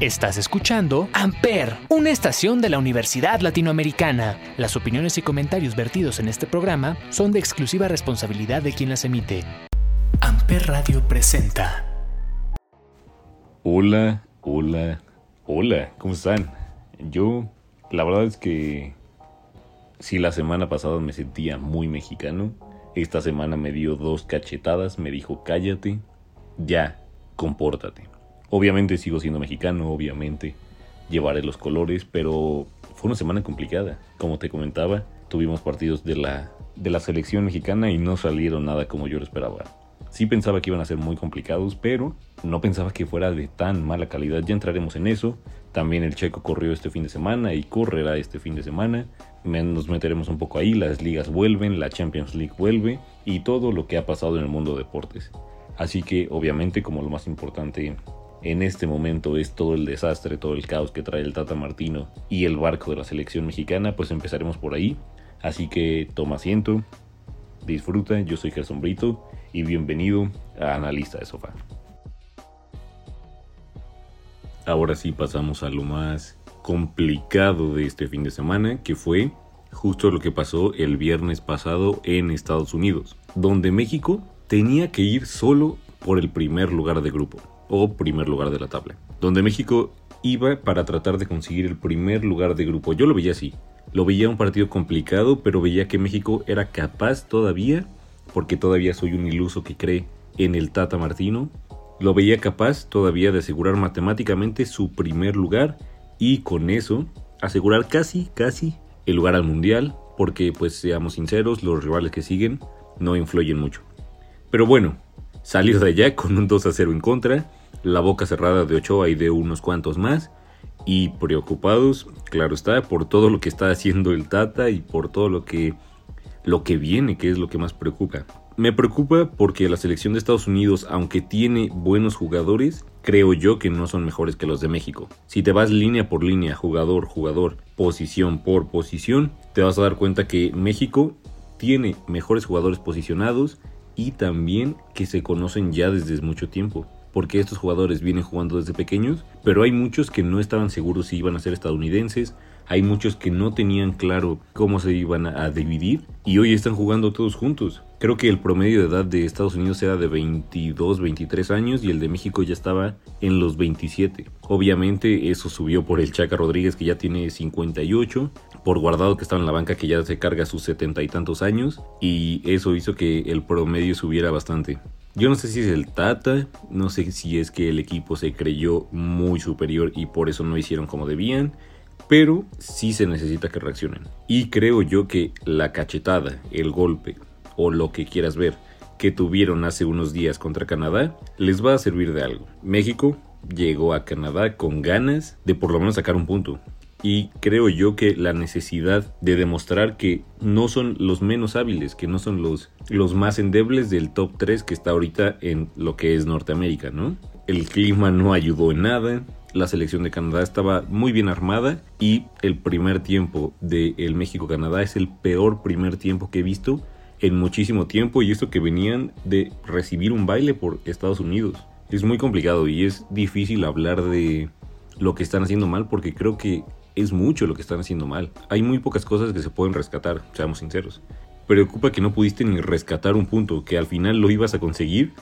Estás escuchando Amper, una estación de la Universidad Latinoamericana. Las opiniones y comentarios vertidos en este programa son de exclusiva responsabilidad de quien las emite. Amper Radio presenta. Hola, hola, hola, ¿cómo están? Yo, la verdad es que si la semana pasada me sentía muy mexicano, esta semana me dio dos cachetadas, me dijo cállate, ya, compórtate. Obviamente sigo siendo mexicano, obviamente llevaré los colores, pero fue una semana complicada. Como te comentaba, tuvimos partidos de la, de la selección mexicana y no salieron nada como yo lo esperaba. Sí pensaba que iban a ser muy complicados, pero no pensaba que fuera de tan mala calidad. Ya entraremos en eso. También el checo corrió este fin de semana y correrá este fin de semana. Nos meteremos un poco ahí, las ligas vuelven, la Champions League vuelve y todo lo que ha pasado en el mundo de deportes. Así que obviamente como lo más importante en este momento es todo el desastre, todo el caos que trae el Tata Martino y el barco de la selección mexicana, pues empezaremos por ahí. Así que toma asiento, disfruta, yo soy Gerson Brito y bienvenido a Analista de Sofá. Ahora sí pasamos a lo más complicado de este fin de semana, que fue justo lo que pasó el viernes pasado en Estados Unidos, donde México tenía que ir solo por el primer lugar de grupo, o primer lugar de la tabla, donde México iba para tratar de conseguir el primer lugar de grupo. Yo lo veía así, lo veía un partido complicado, pero veía que México era capaz todavía, porque todavía soy un iluso que cree en el Tata Martino, lo veía capaz todavía de asegurar matemáticamente su primer lugar y con eso asegurar casi, casi el lugar al Mundial, porque pues seamos sinceros, los rivales que siguen no influyen mucho. Pero bueno, salió de allá con un 2 a 0 en contra, la boca cerrada de Ochoa y de unos cuantos más, y preocupados, claro está, por todo lo que está haciendo el Tata y por todo lo que, lo que viene, que es lo que más preocupa. Me preocupa porque la selección de Estados Unidos, aunque tiene buenos jugadores, creo yo que no son mejores que los de México. Si te vas línea por línea, jugador, jugador, posición por posición, te vas a dar cuenta que México tiene mejores jugadores posicionados y también que se conocen ya desde mucho tiempo. Porque estos jugadores vienen jugando desde pequeños, pero hay muchos que no estaban seguros si iban a ser estadounidenses, hay muchos que no tenían claro cómo se iban a dividir y hoy están jugando todos juntos. Creo que el promedio de edad de Estados Unidos era de 22, 23 años y el de México ya estaba en los 27. Obviamente eso subió por el Chaca Rodríguez que ya tiene 58, por Guardado que estaba en la banca que ya se carga sus 70 y tantos años y eso hizo que el promedio subiera bastante. Yo no sé si es el Tata, no sé si es que el equipo se creyó muy superior y por eso no hicieron como debían, pero sí se necesita que reaccionen. Y creo yo que la cachetada, el golpe, o lo que quieras ver que tuvieron hace unos días contra Canadá les va a servir de algo. México llegó a Canadá con ganas de por lo menos sacar un punto. Y creo yo que la necesidad de demostrar que no son los menos hábiles, que no son los, los más endebles del top 3 que está ahorita en lo que es Norteamérica, ¿no? El clima no ayudó en nada, la selección de Canadá estaba muy bien armada y el primer tiempo de el México-Canadá es el peor primer tiempo que he visto en muchísimo tiempo y esto que venían de recibir un baile por Estados Unidos. Es muy complicado y es difícil hablar de lo que están haciendo mal porque creo que es mucho lo que están haciendo mal. Hay muy pocas cosas que se pueden rescatar, seamos sinceros. Preocupa que no pudiste ni rescatar un punto, que al final lo ibas a conseguir.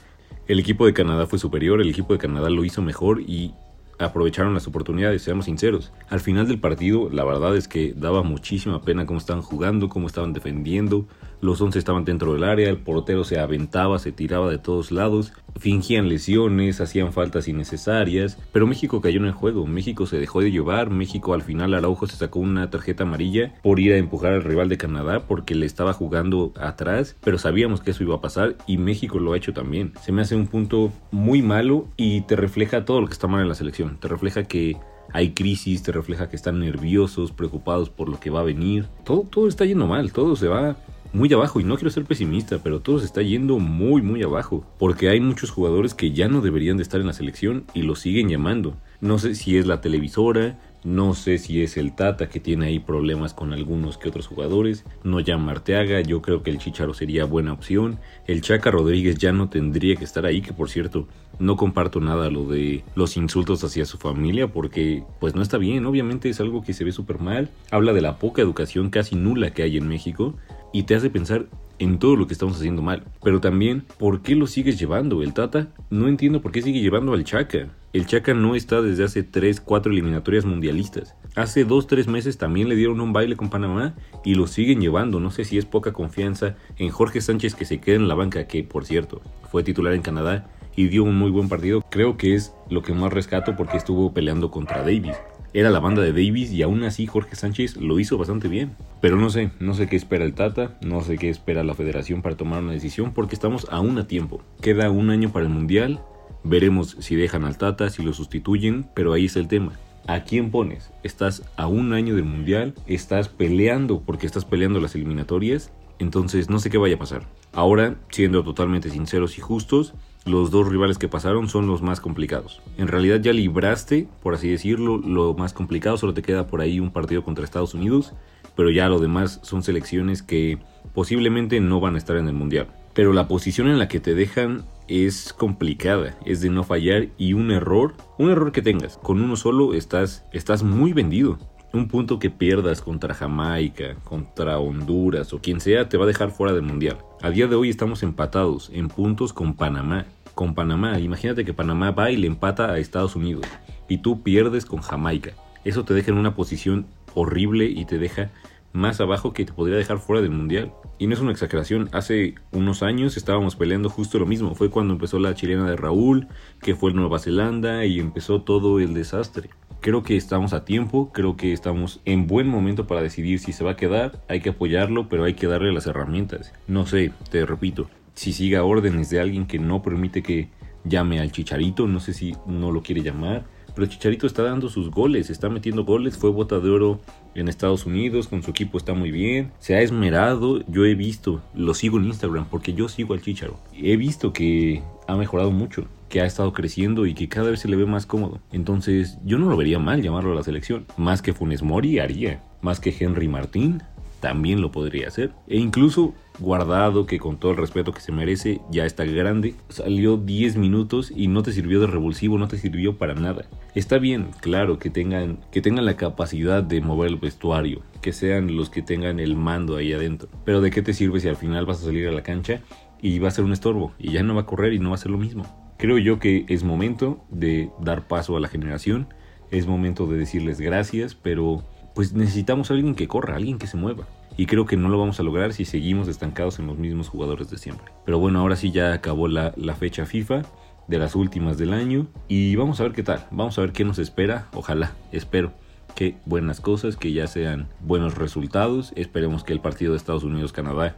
El equipo de Canadá fue superior, el equipo de Canadá lo hizo mejor y aprovecharon las oportunidades, seamos sinceros. Al final del partido, la verdad es que daba muchísima pena cómo estaban jugando, cómo estaban defendiendo. Los 11 estaban dentro del área, el portero se aventaba, se tiraba de todos lados, fingían lesiones, hacían faltas innecesarias, pero México cayó en el juego, México se dejó de llevar, México al final Araujo se sacó una tarjeta amarilla por ir a empujar al rival de Canadá porque le estaba jugando atrás, pero sabíamos que eso iba a pasar y México lo ha hecho también. Se me hace un punto muy malo y te refleja todo lo que está mal en la selección, te refleja que hay crisis, te refleja que están nerviosos, preocupados por lo que va a venir. Todo, todo está yendo mal, todo se va muy abajo y no quiero ser pesimista, pero todo se está yendo muy muy abajo, porque hay muchos jugadores que ya no deberían de estar en la selección y lo siguen llamando. No sé si es la televisora, No sé si es el Tata que tiene ahí problemas con algunos que otros jugadores. No ya Marteaga, yo creo que el Chicharo sería buena opción. El Chaca Rodríguez ya no tendría que estar ahí, que por cierto, no comparto nada lo de los insultos hacia su familia porque pues no está bien, obviamente es algo que se ve súper mal. Habla de la poca educación casi nula que hay en México y te hace pensar en todo lo que estamos haciendo mal. Pero también, ¿por qué lo sigues llevando? El Tata, no entiendo por qué sigue llevando al Chaca. El Chaca no está desde hace 3, 4 eliminatorias mundialistas. Hace 2, 3 meses también le dieron un baile con Panamá y lo siguen llevando. No sé si es poca confianza en Jorge Sánchez que se queda en la banca, que por cierto fue titular en Canadá y dio un muy buen partido. Creo que es lo que más rescato porque estuvo peleando contra Davis era la banda de Davis y aún así Jorge Sánchez lo hizo bastante bien. Pero no sé, no sé qué espera el Tata, no sé qué espera la federación para tomar una decisión porque estamos aún a tiempo. Queda un año para el Mundial, veremos si dejan al Tata, si lo sustituyen, pero ahí es el tema. ¿A quién pones? Estás a un año del Mundial, estás peleando porque estás peleando las eliminatorias, entonces no sé qué vaya a pasar. Ahora, siendo totalmente sinceros y justos, los dos rivales que pasaron son los más complicados. En realidad ya libraste, por así decirlo, lo más complicado, solo te queda por ahí un partido contra Estados Unidos, pero ya lo demás son selecciones que posiblemente no van a estar en el Mundial. Pero la posición en la que te dejan es complicada, es de no fallar y un error, un error que tengas, con uno solo estás, estás muy vendido. Un punto que pierdas contra Jamaica, contra Honduras o quien sea te va a dejar fuera del Mundial. A día de hoy estamos empatados en puntos con Panamá. Con Panamá, imagínate que Panamá va y le empata a Estados Unidos y tú pierdes con Jamaica. Eso te deja en una posición horrible y te deja más abajo que te podría dejar fuera del mundial. Y no es una exageración, hace unos años estábamos peleando justo lo mismo. Fue cuando empezó la chilena de Raúl, que fue Nueva Zelanda y empezó todo el desastre. Creo que estamos a tiempo, creo que estamos en buen momento para decidir si se va a quedar, hay que apoyarlo, pero hay que darle las herramientas. No sé, te repito, si siga órdenes de alguien que no permite que llame al chicharito, no sé si no lo quiere llamar, pero el Chicharito está dando sus goles, está metiendo goles, fue bota de oro en Estados Unidos, con su equipo está muy bien, se ha esmerado, yo he visto, lo sigo en Instagram porque yo sigo al Chicharo, he visto que ha mejorado mucho, que ha estado creciendo y que cada vez se le ve más cómodo. Entonces, yo no lo vería mal llamarlo a la selección. Más que Funes Mori haría, más que Henry Martín también lo podría hacer. E incluso Guardado, que con todo el respeto que se merece, ya está grande, salió 10 minutos y no te sirvió de revulsivo, no te sirvió para nada. Está bien, claro, que tengan, que tengan la capacidad de mover el vestuario, que sean los que tengan el mando ahí adentro. Pero ¿de qué te sirve si al final vas a salir a la cancha y va a ser un estorbo y ya no va a correr y no va a ser lo mismo? Creo yo que es momento de dar paso a la generación, es momento de decirles gracias, pero pues necesitamos a alguien que corra, alguien que se mueva. Y creo que no lo vamos a lograr si seguimos estancados en los mismos jugadores de siempre. Pero bueno, ahora sí ya acabó la, la fecha FIFA de las últimas del año y vamos a ver qué tal, vamos a ver qué nos espera, ojalá, espero que buenas cosas, que ya sean buenos resultados, esperemos que el partido de Estados Unidos-Canadá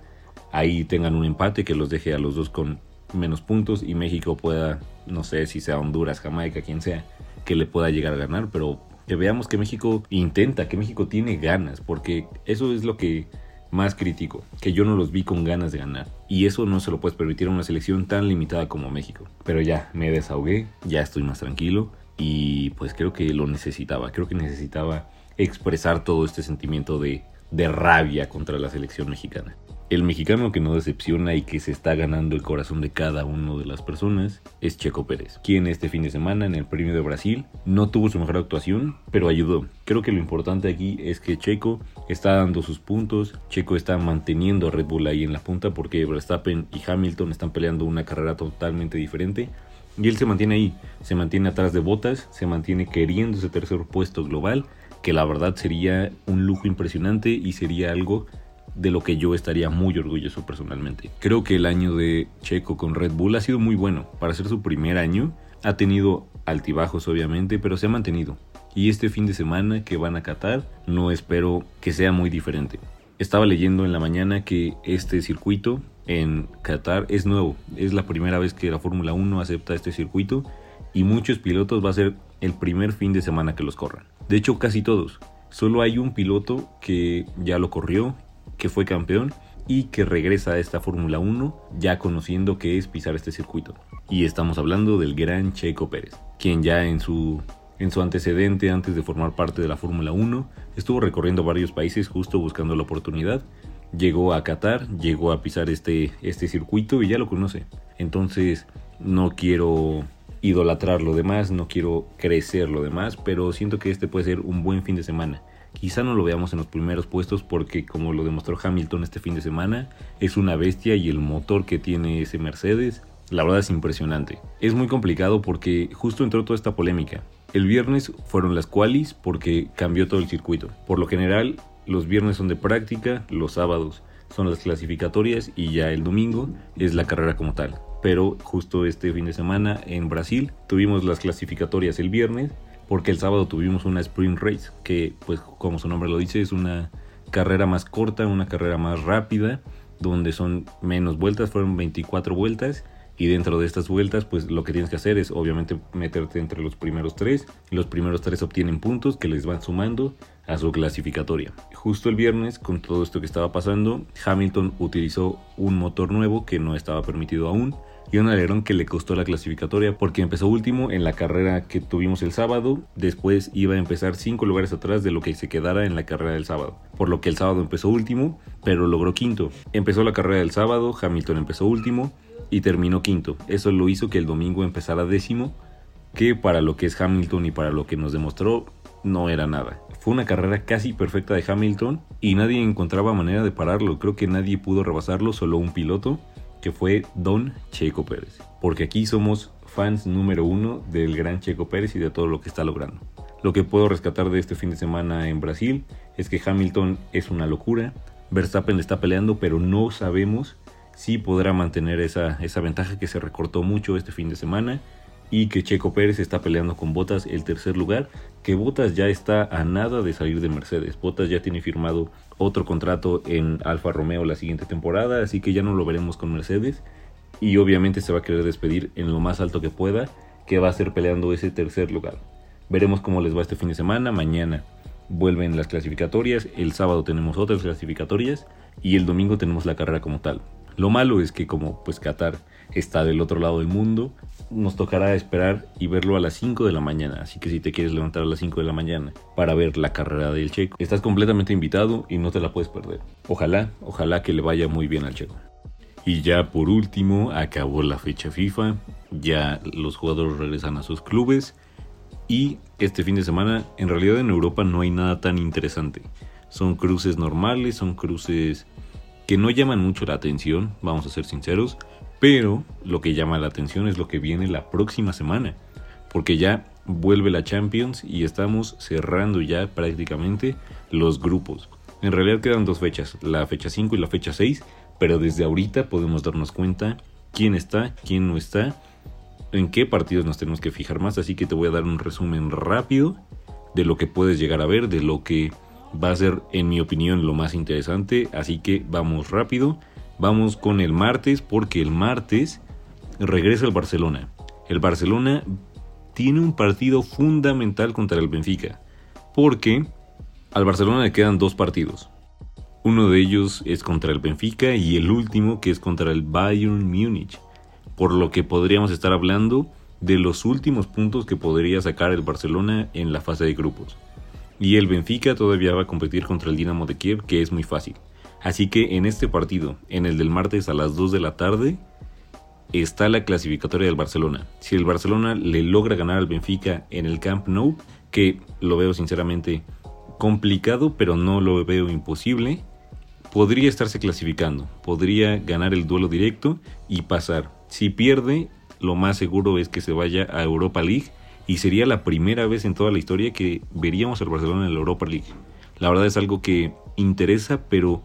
ahí tengan un empate que los deje a los dos con menos puntos y México pueda, no sé si sea Honduras, Jamaica, quien sea, que le pueda llegar a ganar, pero que veamos que México intenta, que México tiene ganas, porque eso es lo que más crítico, que yo no los vi con ganas de ganar. Y eso no se lo puedes permitir a una selección tan limitada como México. Pero ya, me desahogué, ya estoy más tranquilo y pues creo que lo necesitaba, creo que necesitaba expresar todo este sentimiento de, de rabia contra la selección mexicana. El mexicano que no decepciona y que se está ganando el corazón de cada una de las personas es Checo Pérez, quien este fin de semana en el Premio de Brasil no tuvo su mejor actuación, pero ayudó. Creo que lo importante aquí es que Checo está dando sus puntos, Checo está manteniendo a Red Bull ahí en la punta porque Verstappen y Hamilton están peleando una carrera totalmente diferente. Y él se mantiene ahí, se mantiene atrás de botas, se mantiene queriendo ese tercer puesto global, que la verdad sería un lujo impresionante y sería algo de lo que yo estaría muy orgulloso personalmente. Creo que el año de Checo con Red Bull ha sido muy bueno. Para ser su primer año, ha tenido altibajos obviamente, pero se ha mantenido. Y este fin de semana que van a Qatar, no espero que sea muy diferente. Estaba leyendo en la mañana que este circuito en Qatar es nuevo. Es la primera vez que la Fórmula 1 acepta este circuito y muchos pilotos va a ser el primer fin de semana que los corran. De hecho, casi todos. Solo hay un piloto que ya lo corrió que fue campeón y que regresa a esta Fórmula 1 ya conociendo que es pisar este circuito. Y estamos hablando del gran Checo Pérez, quien ya en su en su antecedente antes de formar parte de la Fórmula 1. Estuvo recorriendo varios países justo buscando la oportunidad. Llegó a Qatar, llegó a pisar este, este circuito y ya lo conoce. Entonces no quiero idolatrar lo demás, no quiero crecer lo demás, pero siento que este puede ser un buen fin de semana. Quizá no lo veamos en los primeros puestos porque como lo demostró Hamilton este fin de semana, es una bestia y el motor que tiene ese Mercedes, la verdad es impresionante. Es muy complicado porque justo entró toda esta polémica. El viernes fueron las qualis porque cambió todo el circuito. Por lo general, los viernes son de práctica, los sábados son las clasificatorias y ya el domingo es la carrera como tal. Pero justo este fin de semana en Brasil tuvimos las clasificatorias el viernes porque el sábado tuvimos una sprint race que pues como su nombre lo dice es una carrera más corta, una carrera más rápida donde son menos vueltas, fueron 24 vueltas y dentro de estas vueltas, pues lo que tienes que hacer es obviamente meterte entre los primeros tres. Los primeros tres obtienen puntos que les van sumando a su clasificatoria. Justo el viernes, con todo esto que estaba pasando, Hamilton utilizó un motor nuevo que no estaba permitido aún y un alerón que le costó la clasificatoria porque empezó último en la carrera que tuvimos el sábado, después iba a empezar cinco lugares atrás de lo que se quedara en la carrera del sábado, por lo que el sábado empezó último, pero logró quinto. Empezó la carrera del sábado, Hamilton empezó último y terminó quinto. Eso lo hizo que el domingo empezara décimo, que para lo que es Hamilton y para lo que nos demostró no era nada. Fue una carrera casi perfecta de Hamilton y nadie encontraba manera de pararlo. Creo que nadie pudo rebasarlo, solo un piloto, que fue Don Checo Pérez. Porque aquí somos fans número uno del gran Checo Pérez y de todo lo que está logrando. Lo que puedo rescatar de este fin de semana en Brasil es que Hamilton es una locura. Verstappen le está peleando, pero no sabemos si podrá mantener esa, esa ventaja que se recortó mucho este fin de semana y que Checo Pérez está peleando con Botas el tercer lugar, que Botas ya está a nada de salir de Mercedes. Botas ya tiene firmado otro contrato en Alfa Romeo la siguiente temporada, así que ya no lo veremos con Mercedes y obviamente se va a querer despedir en lo más alto que pueda, que va a ser peleando ese tercer lugar. Veremos cómo les va este fin de semana, mañana vuelven las clasificatorias, el sábado tenemos otras clasificatorias y el domingo tenemos la carrera como tal. Lo malo es que como pues Qatar está del otro lado del mundo, nos tocará esperar y verlo a las 5 de la mañana. Así que si te quieres levantar a las 5 de la mañana para ver la carrera del Checo, estás completamente invitado y no te la puedes perder. Ojalá, ojalá que le vaya muy bien al Checo. Y ya por último, acabó la fecha FIFA, ya los jugadores regresan a sus clubes y este fin de semana en realidad en Europa no hay nada tan interesante. Son cruces normales, son cruces que no llaman mucho la atención, vamos a ser sinceros, pero lo que llama la atención es lo que viene la próxima semana, porque ya vuelve la Champions y estamos cerrando ya prácticamente los grupos. En realidad quedan dos fechas, la fecha 5 y la fecha 6, pero desde ahorita podemos darnos cuenta quién está, quién no está, en qué partidos nos tenemos que fijar más, así que te voy a dar un resumen rápido de lo que puedes llegar a ver, de lo que va a ser en mi opinión lo más interesante, así que vamos rápido. Vamos con el martes porque el martes regresa el Barcelona. El Barcelona tiene un partido fundamental contra el Benfica. Porque al Barcelona le quedan dos partidos. Uno de ellos es contra el Benfica y el último que es contra el Bayern Múnich. Por lo que podríamos estar hablando de los últimos puntos que podría sacar el Barcelona en la fase de grupos. Y el Benfica todavía va a competir contra el Dinamo de Kiev, que es muy fácil. Así que en este partido, en el del martes a las 2 de la tarde, está la clasificatoria del Barcelona. Si el Barcelona le logra ganar al Benfica en el Camp Nou, que lo veo sinceramente complicado, pero no lo veo imposible, podría estarse clasificando, podría ganar el duelo directo y pasar. Si pierde, lo más seguro es que se vaya a Europa League y sería la primera vez en toda la historia que veríamos al Barcelona en la Europa League. La verdad es algo que interesa, pero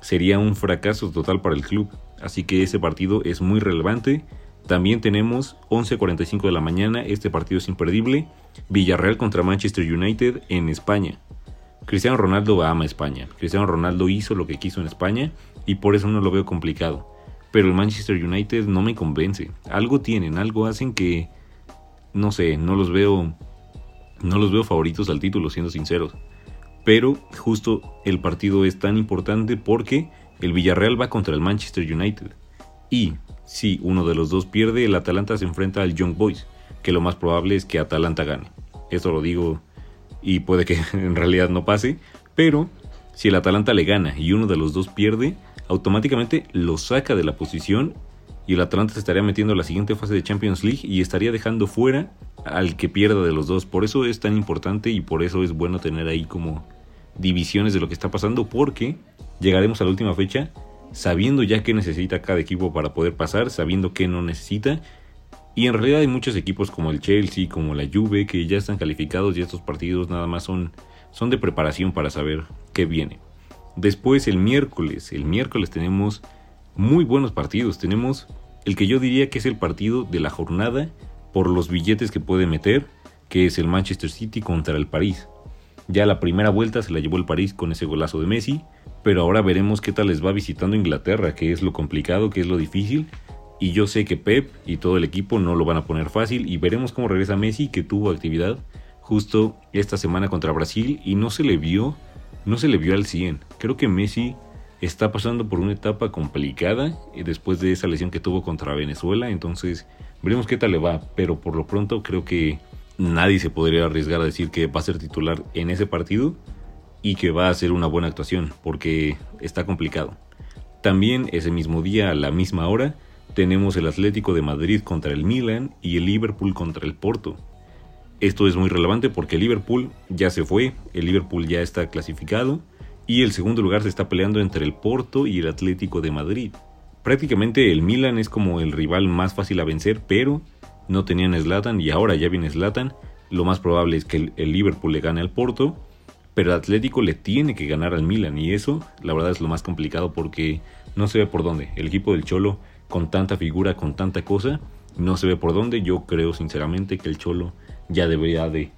sería un fracaso total para el club. Así que ese partido es muy relevante. También tenemos 11.45 de la mañana, este partido es imperdible. Villarreal contra Manchester United en España. Cristiano Ronaldo ama España. Cristiano Ronaldo hizo lo que quiso en España y por eso no lo veo complicado. Pero el Manchester United no me convence. Algo tienen, algo hacen que no sé, no los veo no los veo favoritos al título, siendo sinceros. Pero justo el partido es tan importante porque el Villarreal va contra el Manchester United. Y si uno de los dos pierde, el Atalanta se enfrenta al Young Boys, que lo más probable es que Atalanta gane. Esto lo digo y puede que en realidad no pase, pero si el Atalanta le gana y uno de los dos pierde, automáticamente lo saca de la posición y el Atalanta se estaría metiendo a la siguiente fase de Champions League y estaría dejando fuera al que pierda de los dos. Por eso es tan importante y por eso es bueno tener ahí como divisiones de lo que está pasando porque llegaremos a la última fecha sabiendo ya qué necesita cada equipo para poder pasar, sabiendo qué no necesita. Y en realidad hay muchos equipos como el Chelsea, como la Juve, que ya están calificados y estos partidos nada más son, son de preparación para saber qué viene. Después el miércoles, el miércoles tenemos muy buenos partidos. Tenemos el que yo diría que es el partido de la jornada por los billetes que puede meter, que es el Manchester City contra el París. Ya la primera vuelta se la llevó el París con ese golazo de Messi, pero ahora veremos qué tal les va visitando Inglaterra, que es lo complicado, que es lo difícil. Y yo sé que Pep y todo el equipo no lo van a poner fácil y veremos cómo regresa Messi, que tuvo actividad justo esta semana contra Brasil y no se le vio, no se le vio al 100. Creo que Messi está pasando por una etapa complicada después de esa lesión que tuvo contra Venezuela, entonces veremos qué tal le va, pero por lo pronto creo que nadie se podría arriesgar a decir que va a ser titular en ese partido y que va a hacer una buena actuación, porque está complicado. También ese mismo día, a la misma hora, tenemos el Atlético de Madrid contra el Milan y el Liverpool contra el Porto. Esto es muy relevante porque el Liverpool ya se fue, el Liverpool ya está clasificado y el segundo lugar se está peleando entre el Porto y el Atlético de Madrid. Prácticamente el Milan es como el rival más fácil a vencer, pero no tenían Slatan y ahora ya viene Slatan. Lo más probable es que el Liverpool le gane al Porto pero el Atlético le tiene que ganar al Milan y eso la verdad es lo más complicado porque no se ve por dónde. El equipo del Cholo con tanta figura, con tanta cosa, no se ve por dónde. Yo creo sinceramente que el Cholo ya debería de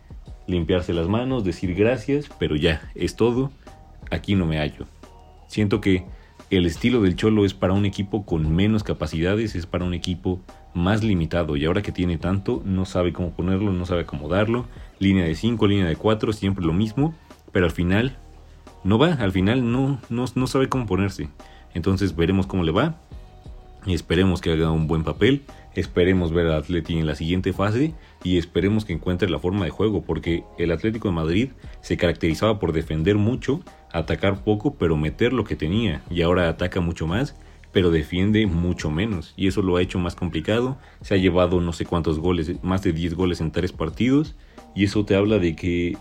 limpiarse las manos, decir gracias, pero ya, es todo. Aquí no me hallo. Siento que el estilo del Cholo es para un equipo con menos capacidades, es para un equipo más limitado y ahora que tiene tanto no sabe cómo ponerlo, no sabe cómo darlo. Línea de 5, línea de 4, siempre lo mismo pero al final no va, al final no, no, no sabe cómo ponerse. Entonces veremos cómo le va. Y esperemos que haga un buen papel. Esperemos ver al Atleti en la siguiente fase y esperemos que encuentre la forma de juego, porque el Atlético de Madrid se caracterizaba por defender mucho, atacar poco, pero meter lo que tenía, y ahora ataca mucho más, pero defiende mucho menos, y eso lo ha hecho más complicado. Se ha llevado no sé cuántos goles, más de 10 goles en tres partidos, y eso te habla de que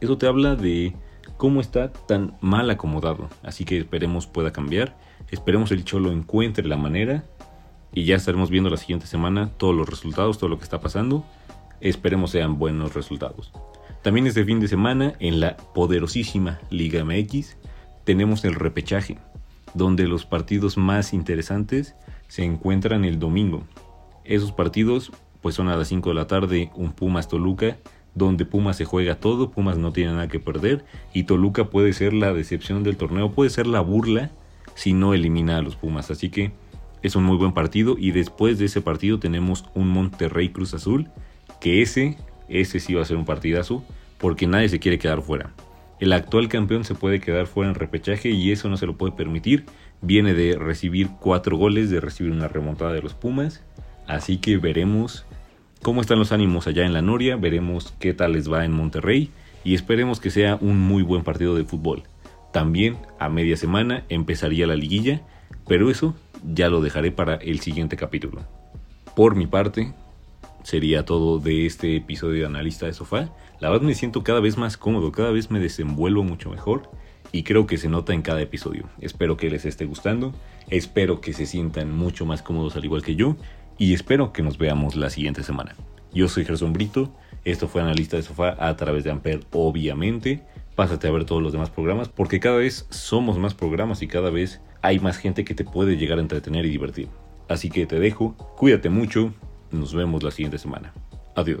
eso te habla de cómo está tan mal acomodado. Así que esperemos pueda cambiar. Esperemos el Cholo encuentre la manera. Y ya estaremos viendo la siguiente semana todos los resultados, todo lo que está pasando. Esperemos sean buenos resultados. También este fin de semana en la poderosísima Liga MX tenemos el repechaje, donde los partidos más interesantes se encuentran el domingo. Esos partidos pues son a las 5 de la tarde un Pumas Toluca donde Pumas se juega todo, Pumas no tiene nada que perder y Toluca puede ser la decepción del torneo, puede ser la burla si no elimina a los Pumas. Así que es un muy buen partido y después de ese partido tenemos un Monterrey Cruz Azul, que ese, ese sí va a ser un partidazo porque nadie se quiere quedar fuera. El actual campeón se puede quedar fuera en repechaje y eso no se lo puede permitir. Viene de recibir cuatro goles, de recibir una remontada de los Pumas. Así que veremos cómo están los ánimos allá en la Noria, veremos qué tal les va en Monterrey y esperemos que sea un muy buen partido de fútbol. También a media semana empezaría la liguilla, pero eso ya lo dejaré para el siguiente capítulo. Por mi parte, sería todo de este episodio de Analista de Sofá. La verdad me siento cada vez más cómodo, cada vez me desenvuelvo mucho mejor y creo que se nota en cada episodio. Espero que les esté gustando, espero que se sientan mucho más cómodos al igual que yo y espero que nos veamos la siguiente semana. Yo soy Gerson Brito, esto fue Analista de Sofá a través de Amper, obviamente. Pásate a ver todos los demás programas porque cada vez somos más programas y cada vez hay más gente que te puede llegar a entretener y divertir. Así que te dejo, cuídate mucho, nos vemos la siguiente semana. Adiós.